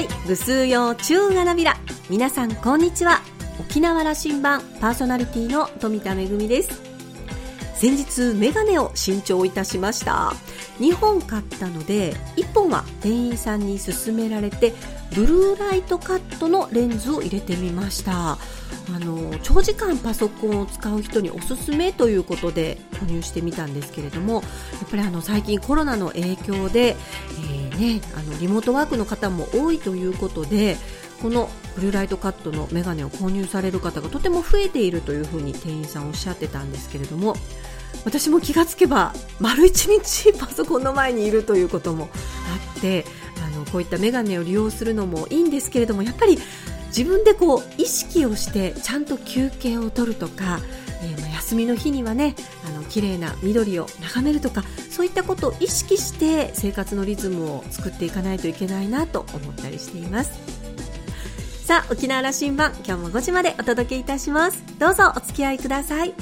いぐすうようちゅうがなびら皆さんこんにちは。沖縄羅針盤パーソナリティの富田恵です。先日メガネを新調いたしました。2本買ったので1本は店員さんに勧められてブルーライトカットのレンズを入れてみました。あの長時間パソコンを使う人におすすめということで購入してみたんですけれどもやっぱりあの最近コロナの影響で、えーね、あのリモートワークの方も多いということでこのブルーライトカットのメガネを購入される方がとても増えているというふうに店員さんおっしゃってたんですけれども私も気がつけば丸1日パソコンの前にいるということもあってあのこういったメガネを利用するのもいいんですけれどもやっぱり自分でこう意識をしてちゃんと休憩を取るとか、えー、休みの日にはねあの綺麗な緑を眺めるとかそういったことを意識して生活のリズムを作っていかないといけないなと思ったりしています。さあ沖縄羅針盤今日も5時までお届けいたします。どうぞお付き合いください。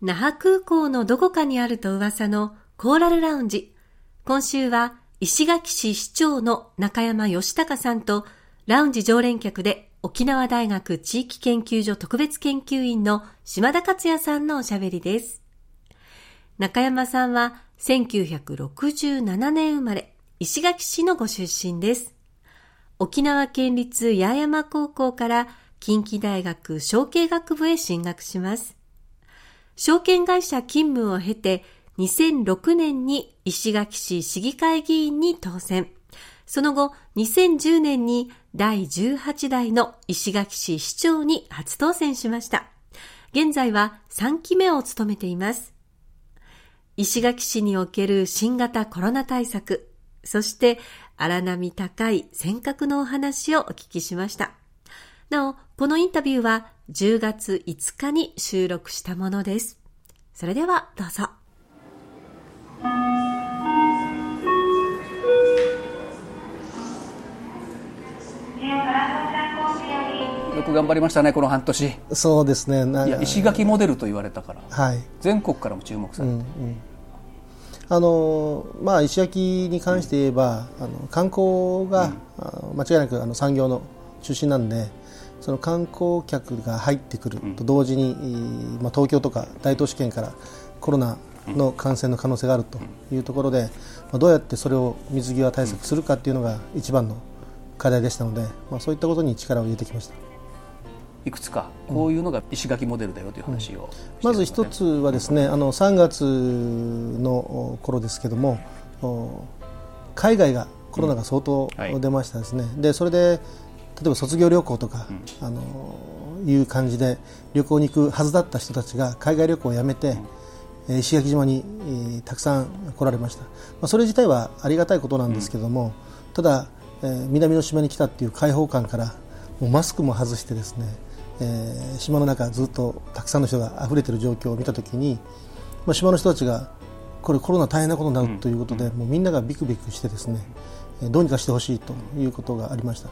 那覇空港のどこかにあると噂のコーラルラウンジ。今週は石垣市市長の中山義隆さんとラウンジ常連客で沖縄大学地域研究所特別研究員の島田克也さんのおしゃべりです。中山さんは1967年生まれ、石垣市のご出身です。沖縄県立八重山高校から近畿大学商経学部へ進学します。証券会社勤務を経て、2006年に石垣市市議会議員に当選。その後、2010年に第18代の石垣市市長に初当選しました。現在は3期目を務めています。石垣市における新型コロナ対策、そして荒波高い尖閣のお話をお聞きしました。なお、このインタビューは10月5日に収録したものです。それではどうぞ。く頑張りましたねこの半年。そうですね。いや石垣モデルと言われたから、はい、全国からも注目されて、うんうん、あのまあ、石垣に関して言えば、あの観光が、うん、間違いなくあの産業の中心なんでその観光客が入ってくると同時に、まあ、東京とか大都市圏からコロナの感染の可能性があるというところで、まあ、どうやってそれを水際対策するかというのが一番の課題でしたので、まあ、そういったことに力を入れてきましたいくつかこういうのが石垣モデルだよという話を、ねうん、まず一つはですねあの3月の頃ですけども海外がコロナが相当出ましたですね、うん。はい、でそれで例えば卒業旅行とか、うん、あのいう感じで旅行に行くはずだった人たちが海外旅行をやめて、うん、石垣島に、えー、たくさん来られました、まあ、それ自体はありがたいことなんですけども、うん、ただ、えー、南の島に来たっていう開放感からもうマスクも外してですね、えー、島の中ずっとたくさんの人が溢れている状況を見たときに、まあ、島の人たちがこれコロナ大変なことになるということで、もうみんながビクビクしてですねどうにかしてほしいということがありました。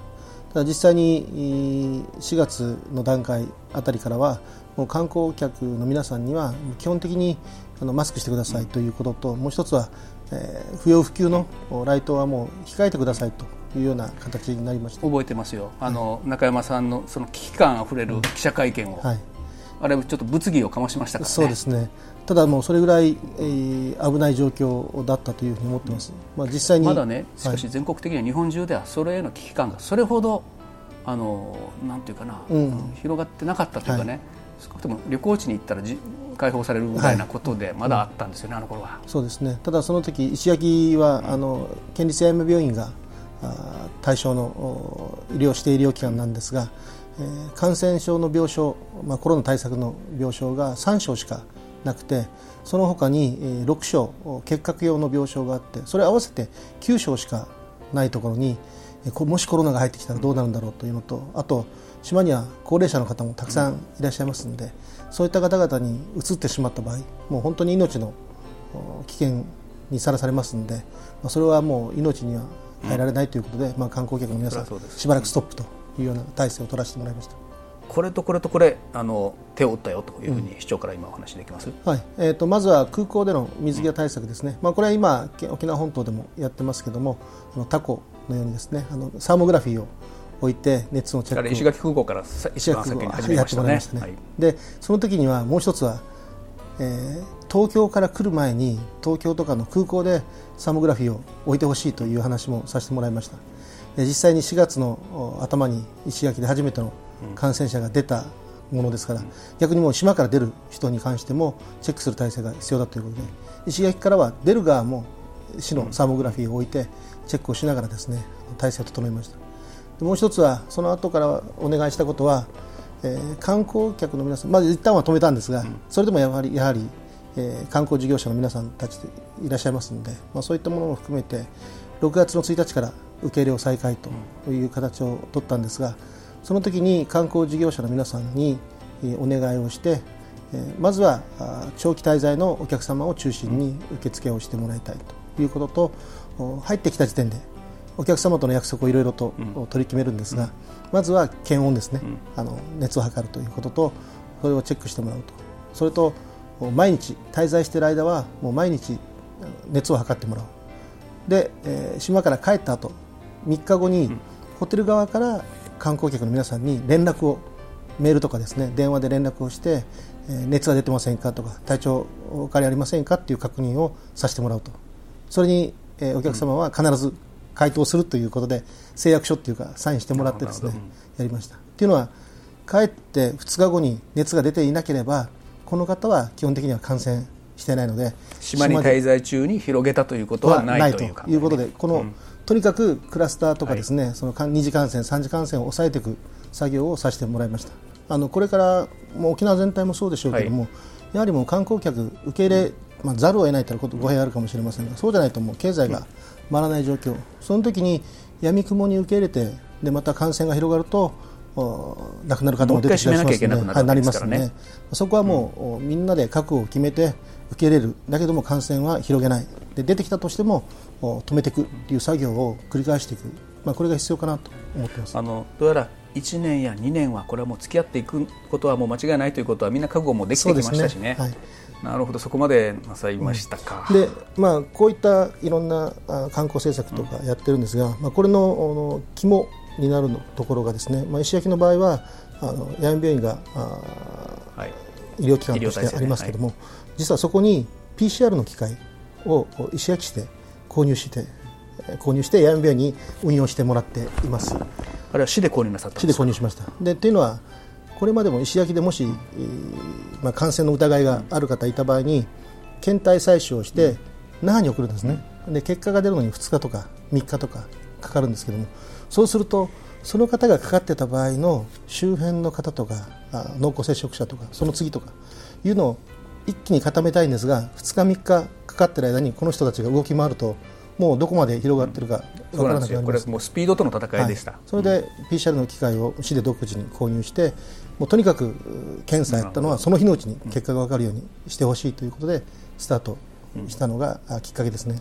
ただ実際に4月の段階あたりからはもう観光客の皆さんには基本的にあのマスクしてくださいということともう一つは、えー、不要不急のライトはもう控えてくださいというような形になりました。覚えてますよ。あの、中山さんのその危機感あふれる記者会見を、はい、あれちょっと物議を醸しましたから、ね、そうですね。ただもうそれぐらい、えー、危ない状況だったというふうに思ってます、まあ、実際にまだねしかし全国的には日本中ではそれへの危機感がそれほどあのなんていうかな、うん、広がってなかったというかね、はい、少なくとも旅行地に行ったらじ解放されるぐらいなことでまだあったんですよね、はい、あの頃は。そうですね。ただその時石垣は、あの県立八重山病院が対象の医療指定医療機関なんですが、感染症の病床、まあ、コロナ対策の病床が3床しかなくてその他に6床結核用の病床があってそれ合わせて9床しかないところにもしコロナが入ってきたらどうなるんだろうというのとあと島には高齢者の方もたくさんいらっしゃいますのでそういった方々に移ってしまった場合もう本当に命の危険にさらされますのでそれはもう命には入られないということで、まあ、観光客の皆さんしばらくストップというような体制を取らせてもらいました。これとこれとこれあの手を打ったよというふうに市長から今お話できます、はい。えーと、まずは空港での水際対策ですね、まあ、これは今沖縄本島でもやってますけどもあのタコのようにですねあのサーモグラフィーを置いて熱のチェック。石垣空港から一番先に始めましたね。はい、でその時にはもう一つは、えー、東京から来る前に東京とかの空港でサーモグラフィーを置いてほしいという話もさせてもらいました。実際に4月の頭に石垣で初めての感染者が出たものですから、逆にもう島から出る人に関してもチェックする体制が必要だということで石垣からは出る側も市のサーモグラフィーを置いてチェックをしながらですね体制を整えました。もう一つはその後からお願いしたことは、えー、観光客の皆さんまず一旦は止めたんですが、それでもやはりやはり、えー、観光事業者の皆さんたちいらっしゃいますので、まあ、そういったものも含めて6月の1日から受け入れを再開という形を取ったんですがその時に観光事業者の皆さんにお願いをしてまずは長期滞在のお客様を中心に受付をしてもらいたいということと入ってきた時点でお客様との約束をいろいろと取り決めるんですが、まずは検温ですね、あの熱を測るということとそれをチェックしてもらうと。それと毎日滞在している間はもう毎日熱を測ってもらう。で、えー、島から帰った後3日後にホテル側から観光客の皆さんに連絡をメールとかですね電話で連絡をして、えー、熱が出てませんかとか体調お変わりありませんかという確認をさせてもらうと。それに、えー、お客様は必ず回答するということで誓約書というかサインしてもらってですねやりました。というのは帰って2日後に熱が出ていなければこの方は基本的には感染していないので島に滞在中に広げたということはないということでこの、うん。とにかくクラスターとかですね、はい、その二次感染、三次感染を抑えていく作業をさせてもらいました。あのこれからもう沖縄全体もそうでしょうけども、はい、やはりもう観光客受け入れ、まあ、ざるを得ないということ語弊あるかもしれませんが、そうじゃないともう経済が回らない状況、その時にやみくもに受け入れてでまた感染が広がると亡くなる方も出てきたりしますので、はい、なりますね。そこはもう、みんなで覚悟を決めて受け入れるだけども感染は広げない。で出てきたとしても止めていくという作業を繰り返していく、まあ、これが必要かなと思ってます。あのどうやら1年や2年はこれはもう付き合っていくことはもう間違いないということはみんな覚悟もできてきましたしね。はい、なるほど。そこまでなさいましたか、うん、でまあ、こういったいろんな観光政策とかやってるんですが、うん、まあ、これの肝になるところがですね、まあ、石焼の場合はあの八重病院があ、はい、医療機関としてありますけれども、ねはい、実はそこに PCR の機械を石焼して購入して購入して八重病院に運用してもらっています。あれは市で購入なさった市で購入しました。でっていうのはこれまでも石焼きでもし、まあ、感染の疑いがある方いた場合に検体採取をして那覇に送るんですね。で結果が出るのに2日とか3日とかかかるんですけどもそうするとその方がかかってた場合の周辺の方とか濃厚接触者とかその次とかいうのを一気に固めたいんですが2日3日かかってる間にこの人たちが動き回るともうどこまで広がってるか分からなくなります、これもうスピードとの戦いでした、はい、それで PCR の機械を市で独自に購入してもうとにかく検査やったのはその日のうちに結果が分かるようにしてほしいということでスタートしたのがきっかけですね、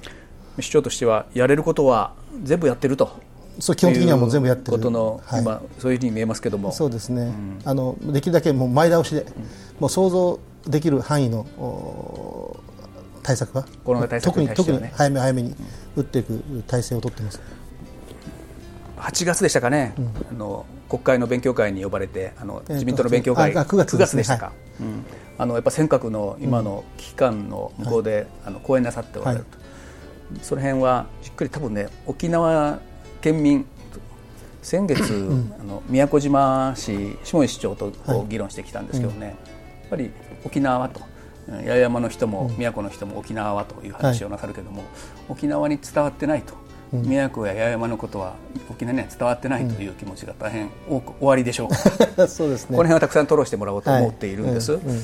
市長としてはやれることは全部やってるとそう基本的にはもう全部やってる。ことの、はい、今そういうふうに見えますけども。そうですね、うん、あのできるだけもう前倒しで、うん、もう想像できる範囲の対策は？コロナ対策特に特に早め早めに打っていく体制を取ってます、8月でしたかね、うん、あの国会の勉強会に呼ばれてあの自民党の勉強会、えー、9, 月 ,9 月でしたか、はい、うん、あのやっぱ尖閣の今の危機感の向こうで、うん、あの講演なさっておられると、はい、その辺はじっくり多分ね沖縄県民先月、うん、あの宮古島市下井市長とこう議論してきたんですけどね、はい、やっぱり沖縄と八重山の人も宮古の人も沖縄はという話をなさるけども、はい、沖縄に伝わってないと、うん、宮古や八重山のことは沖縄には伝わってないという気持ちが大変多くおありでしょう そうですね。この辺はたくさん吐露してもらおうと思っているんです。はい。うん、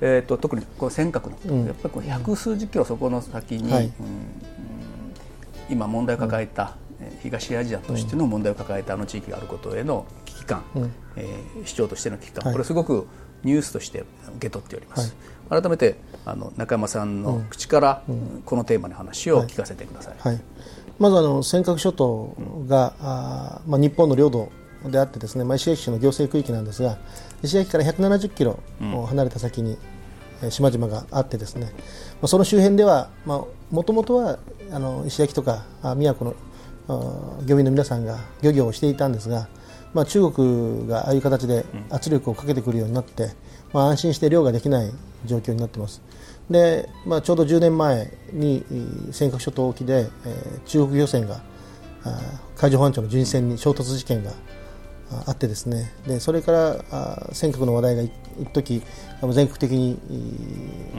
えーと、特にこう尖閣の、うん、やっぱりこう百数十キロそこの先に、今問題を抱えた、東アジアとしての問題を抱えたあの地域があることへの危機感、うん、えー、市長としての危機感、これすごくニュースとして受け取っております。改めてあの中山さんの口から、このテーマの話を聞かせてください。はい、はい、まずあの尖閣諸島が、あまあ、日本の領土であってですね、まあ、石垣市の行政区域なんですが石垣から170キロ離れた先に、うん、島々があってですね、まあ、その周辺ではもともとはあの石垣とか宮古の漁民の皆さんが漁業をしていたんですが、まあ、中国がああいう形で圧力をかけてくるようになって、まあ、安心して漁ができない状況になっています。で、まあ、ちょうど10年前に尖閣諸島沖で、えー、中国漁船が海上保安庁の巡視船に衝突事件があってですね。でそれから尖閣の話題が一時全国的に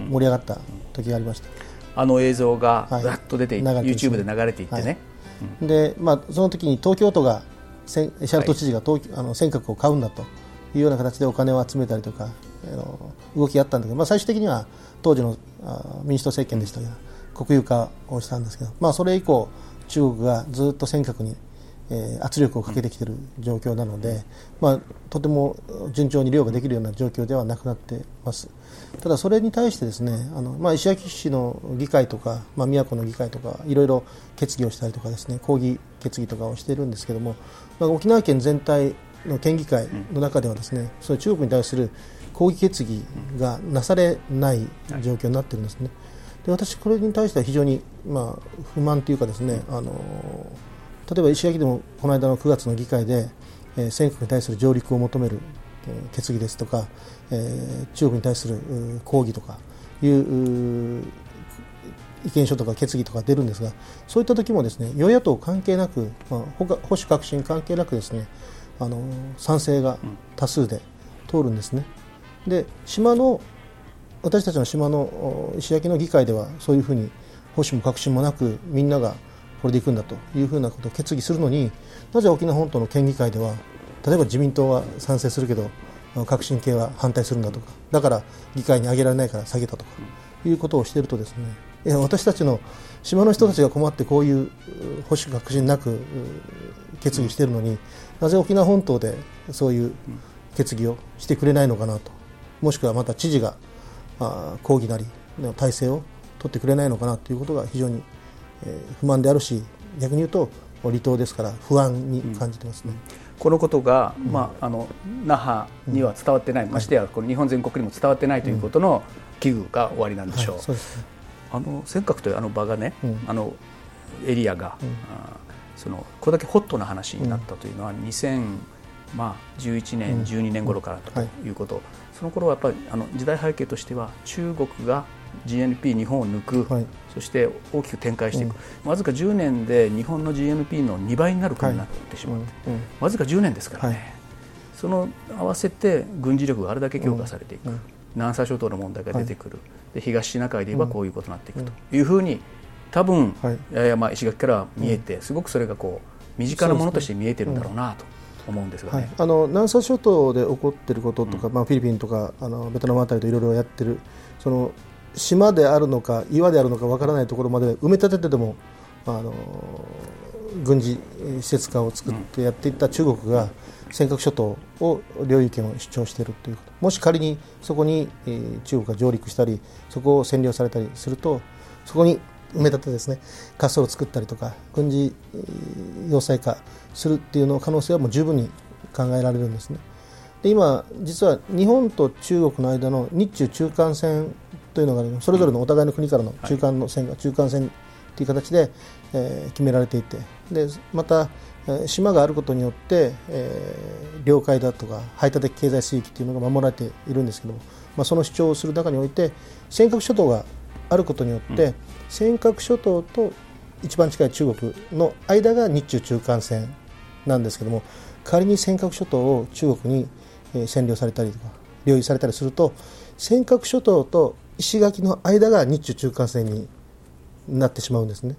盛り上がった時がありました、あの映像がざっと出て、はい、YouTube で流れていってね、はいでまあ、その時に東京都がシャルト知事が東、はい、あの尖閣を買うんだというような形でお金を集めたりとかあの動きがあったんだけど、まあ、最終的には当時のあ民主党政権でしたが国有化をしたんですけど、まあ、それ以降中国がずっと尖閣に、えー、圧力をかけてきている状況なので、まあ、とても順調に漁ができるような状況ではなくなっています。ただそれに対してですねあの、まあ、石垣市の議会とか、まあ、宮古の議会とかいろいろ決議をしたりとかですね抗議決議とかをしているんですけども、まあ、沖縄県全体の県議会の中ではですね、うん、そういう中国に対する抗議決議がなされない状況になっているんですね。で私、これに対しては非常に、まあ、不満というかですね、あの例えば石垣でもこの間の9月の議会で、えー、尖閣に対する上陸を求める決議ですとか、えー、中国に対する抗議とかいう意見書とか決議とか出るんですがそういった時もですね与野党関係なく、まあ、保守革新関係なくですねあの賛成が多数で通るんですね。で島の私たちの島の石焼の議会ではそういうふうに保守も革新もなくみんながこれでいくんだというふうなことを決議するのになぜ沖縄本島の県議会では例えば自民党は賛成するけど革新系は反対するんだとかだから議会に上げられないから下げたとかいうことをしているとですね私たちの島の人たちが困ってこういう保守革新なく決議しているのになぜ沖縄本島でそういう決議をしてくれないのかなともしくはまた知事が抗議なりの体制を取ってくれないのかなということが非常に不満であるし逆に言うと離島ですから不安に感じてますね。うんこのことが、まあ、あの那覇には伝わってない、ましてやこの日本全国にも伝わってないということの危惧が終わりなんでしょう。あの尖閣というあの場がね、あのエリアが、そのこれだけホットな話になったというのは2011年、12年頃からということ、その頃はやっぱりあの時代背景としては中国が GNP 日本を抜く、はい、そして大きく展開していく、うん、わずか10年で日本の GNP の2倍になる国になってしまう、はいうん、わずか10年ですからね、はい、その合わせて軍事力があれだけ強化されていく、南沙諸島の問題が出てくる、で東シナ海で言えばこういうことになっていくと。いうふうに多分、はい、まあ石垣から見えてすごくそれがこう身近なものとして見えてるんだろうなと。思うんですが、ね。はい、あの南沙諸島で起こっていることとか、うん、まあ、フィリピンとかあのベトナムあたりといろいろやってるその島であるのか岩であるのかわからないところまで埋め立ててでもあの軍事施設化を作ってやっていった中国が尖閣諸島を領有権を主張しているということもし仮にそこに、えー、中国が上陸したりそこを占領されたりするとそこに埋め立てですね滑走路を作ったりとか軍事要塞化するっていうの可能性はもう十分に考えられるんですね。で今、実は日本と中国の間の日中中間線というのがそれぞれのお互いの国からの中間の線が中間線という形で、えー、決められていて。でまた、えー、島があることによって、えー、領海だとか排他的経済水域というのが守られているんですけども、まあ、その主張をする中において尖閣諸島があることによって、うん、尖閣諸島と一番近い中国の間が日中中間線なんですけども仮に尖閣諸島を中国に占領されたりとか領有されたりすると尖閣諸島と石垣の間が日中中間線になってしまうんですね。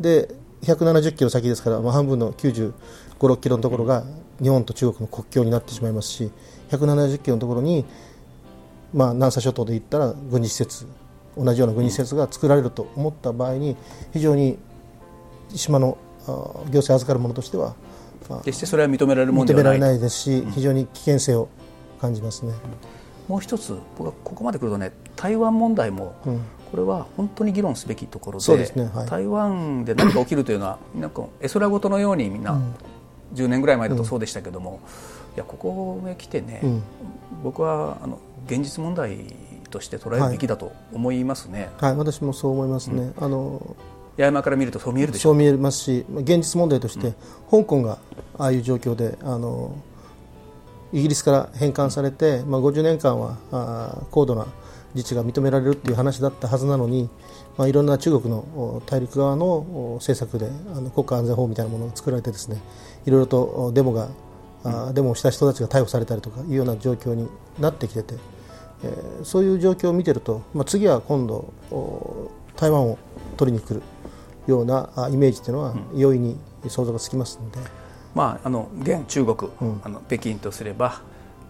で170キロ先ですから、まあ、半分の95、6キロのところが日本と中国の国境になってしまいますし170キロのところに、まあ、南沙諸島で言ったら軍事施設同じような軍事施設が作られると思った場合に非常に島の行政預かるものとしては決してそれは認められるものではない認められないですし、非常に危険性を感じますね。もう一つ僕はここまで来るとね台湾問題も、これは本当に議論すべきところで、ねはい、台湾で何か起きるというのは なんか絵空事のようにみんな、うん、10年ぐらい前だとそうでしたけども、いやここへ来てね、うん、僕はあの現実問題として捉えるべきだと思いますね。はい、はい、私もそう思いますね。うん、あの八重山から見るとそう見えるでしょそう見えますし現実問題として、香港がああいう状況であのイギリスから返還されて、まあ、50年間はあ高度な自治が認められるという話だったはずなのに、まあ、いろんな中国の大陸側の政策であの国家安全法みたいなものが作られてですねいろいろとデモが、あデモをした人たちが逮捕されたりとかいうような状況になってきてて、えー、そういう状況を見てると、まあ、次は今度台湾を取りに来るようなイメージというのは容易に想像がつきますので。まあ、あの現中国、うん、あの北京とすれば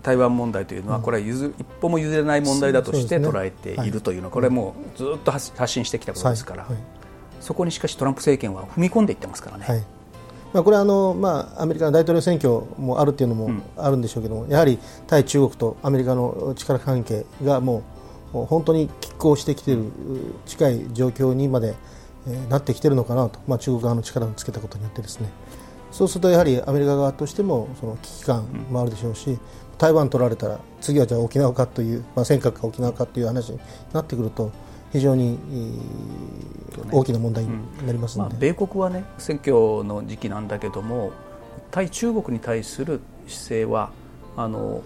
台湾問題というのはこれは譲一歩も譲れない問題だとして捉えているというのはこれはもうずっと発信してきたことですから、そこにしかしトランプ政権は踏み込んでいってますからね。はい。まあ、これはあの、まあ、アメリカの大統領選挙もあるというのもあるんでしょうけども、うん、やはり対中国とアメリカの力関係がもう本当に拮抗してきている近い状況にまで、えー、なってきているのかなと、まあ、中国側の力をつけたことによってですねそうするとやはりアメリカ側としてもその危機感もあるでしょうし、台湾取られたら次はじゃあ沖縄かという、まあ、尖閣か沖縄かという話になってくると非常に大きな問題になりますので、うんまあ、米国はね選挙の時期なんだけども対中国に対する姿勢はあの、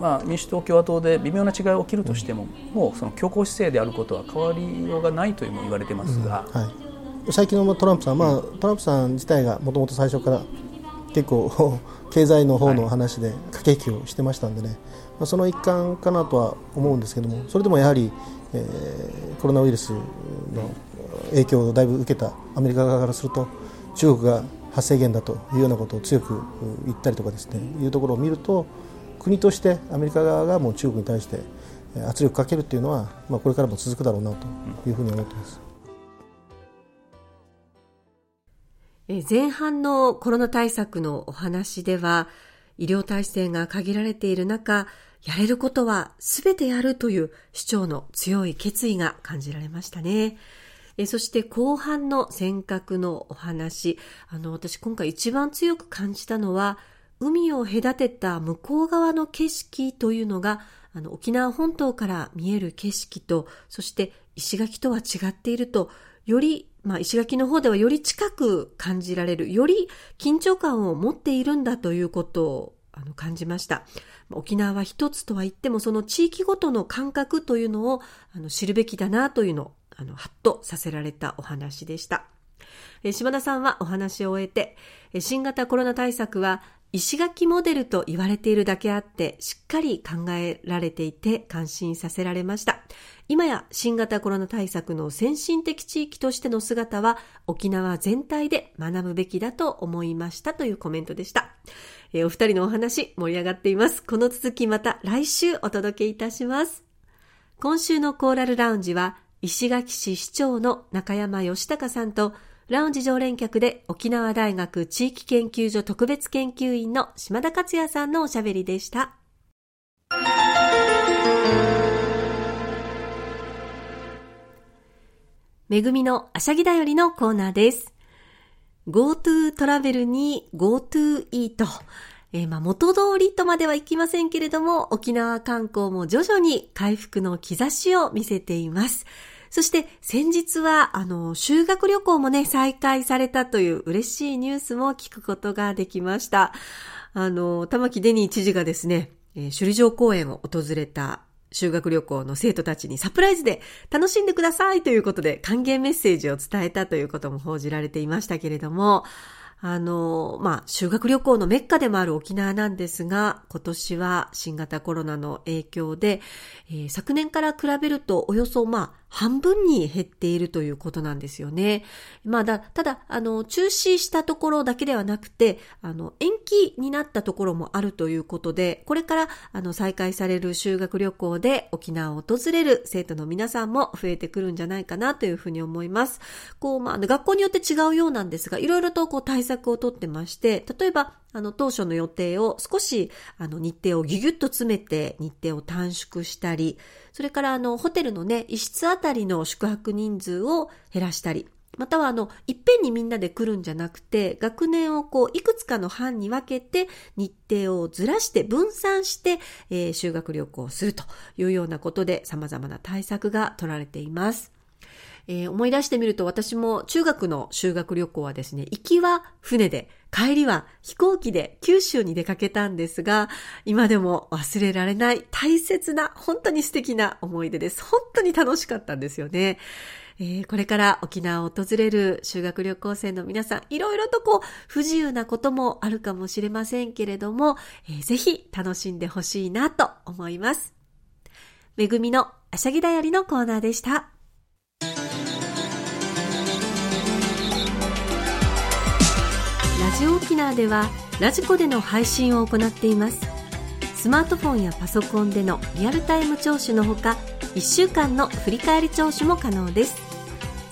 まあ、民主党、共和党で微妙な違いが起きるとしても、うん、もうその強硬姿勢であることは変わりようがないというも言われてますが。うん。はい最近のトランプさん、まあ、トランプさん自体がもともと最初から結構 経済の方の話で駆け引きをしてましたんでね、まあ、その一環かなとは思うんですけどもそれでもやはり、えー、コロナウイルスの影響をだいぶ受けたアメリカ側からすると中国が発生源だというようなことを強く言ったりとかですねいうところを見ると国としてアメリカ側がもう中国に対して圧力かけるというのは、まあ、これからも続くだろうなというふうに思っています。前半のコロナ対策のお話では、医療体制が限られている中、やれることは全てやるという市長の強い決意が感じられましたね。そして後半の尖閣のお話、あの、私今回一番強く感じたのは、海を隔てた向こう側の景色というのが、あの、沖縄本島から見える景色と、そして石垣とは違っていると、よりまあ、石垣の方ではより近く感じられる、より緊張感を持っているんだということをあの感じました。沖縄は一つとは言っても、その地域ごとの感覚というのをあの知るべきだなというのを、あの、ハッとさせられたお話でした。島田さんはお話を終えて、新型コロナ対策は石垣モデルと言われているだけあって、しっかり考えられていて感心させられました。今や新型コロナ対策の先進的地域としての姿は沖縄全体で学ぶべきだと思いましたというコメントでした。えー、お二人のお話盛り上がっています。この続きまた来週お届けいたします。今週のコーラルラウンジは石垣市市長の中山義隆さんとラウンジ常連客で沖縄大学地域研究所特別研究員の島田克也さんのおしゃべりでした。めぐみのあしゃぎだよりのコーナーです。GoTo トラベルに GoTo イート。えー、まあ元通りとまではいきませんけれども、沖縄観光も徐々に回復の兆しを見せています。そして先日は、あの、修学旅行もね、再開されたという嬉しいニュースも聞くことができました。あの、玉城デニー知事がですね、え、首里城公園を訪れた修学旅行の生徒たちにサプライズで楽しんでくださいということで歓迎メッセージを伝えたということも報じられていましたけれども、あの、まあ、修学旅行のメッカでもある沖縄なんですが、今年は新型コロナの影響で、えー、昨年から比べるとおよそ、まあ、半分に減っているということなんですよね。まあだ、ただ、あの、中止したところだけではなくて、あの、延期になったところもあるということで、これから、あの、再開される修学旅行で沖縄を訪れる生徒の皆さんも増えてくるんじゃないかなというふうに思います。こう、まあ、学校によって違うようなんですが、いろいろとこう対策をとってまして、例えば、あの、当初の予定を少し、あの、日程をギュギュッと詰めて、日程を短縮したり、それから、あの、ホテルのね、一室あたりの宿泊人数を減らしたり、またはあの、いっぺんにみんなで来るんじゃなくて、学年をこう、いくつかの班に分けて、日程をずらして、分散して、えー、修学旅行をするというようなことで、様々な対策が取られています。えー、思い出してみると私も中学の修学旅行はですね、行きは船で、帰りは飛行機で九州に出かけたんですが、今でも忘れられない大切な、本当に素敵な思い出です。本当に楽しかったんですよね。えー、これから沖縄を訪れる修学旅行生の皆さん、いろいろとこう、不自由なこともあるかもしれませんけれども、えー、ぜひ楽しんでほしいなと思います。めぐみのあしゃぎだよりのコーナーでした。ジオ沖縄では、ラジコでの配信を行っています。スマートフォンやパソコンでのリアルタイム聴取のほか、1週間の振り返り聴取も可能です。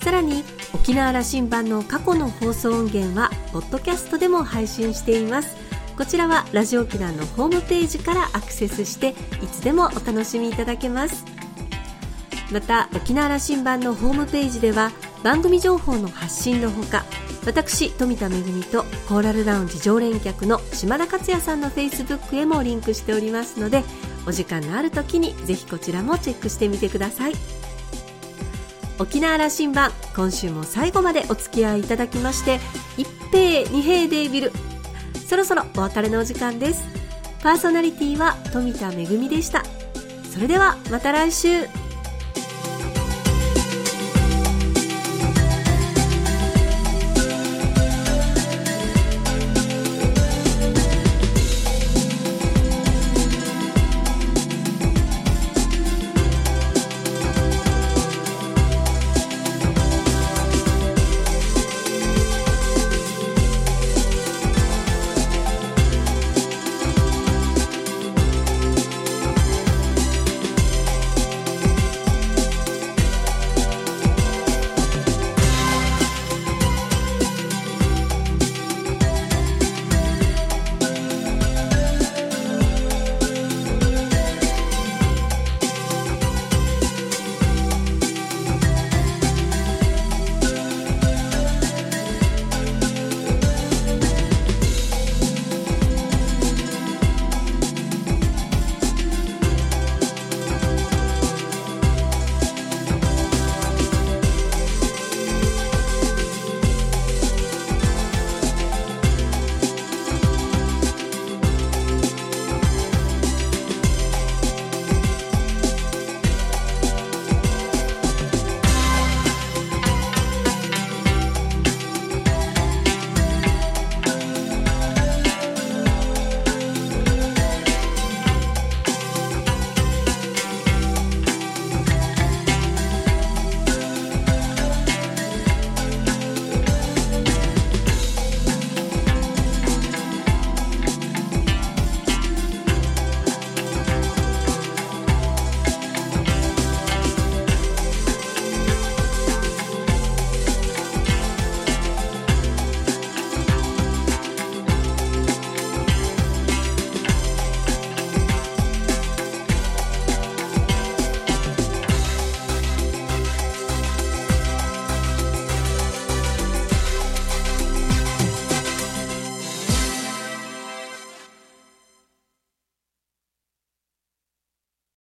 さらに沖縄羅針盤の過去の放送音源はポッドキャストでも配信しています。こちらはラジオ沖縄のホームページからアクセスしていつでもお楽しみいただけます。また沖縄羅針盤のホームページでは番組情報の発信のほか私富田恵とコーラルラウンジ常連客の島田克也さんのフェイスブックへもリンクしておりますのでお時間のある時にぜひこちらもチェックしてみてください。沖縄羅針盤今週も最後までお付き合いいただきまして一平二平デービル。そろそろお別れのお時間です。パーソナリティは富田恵でした。それではまた来週。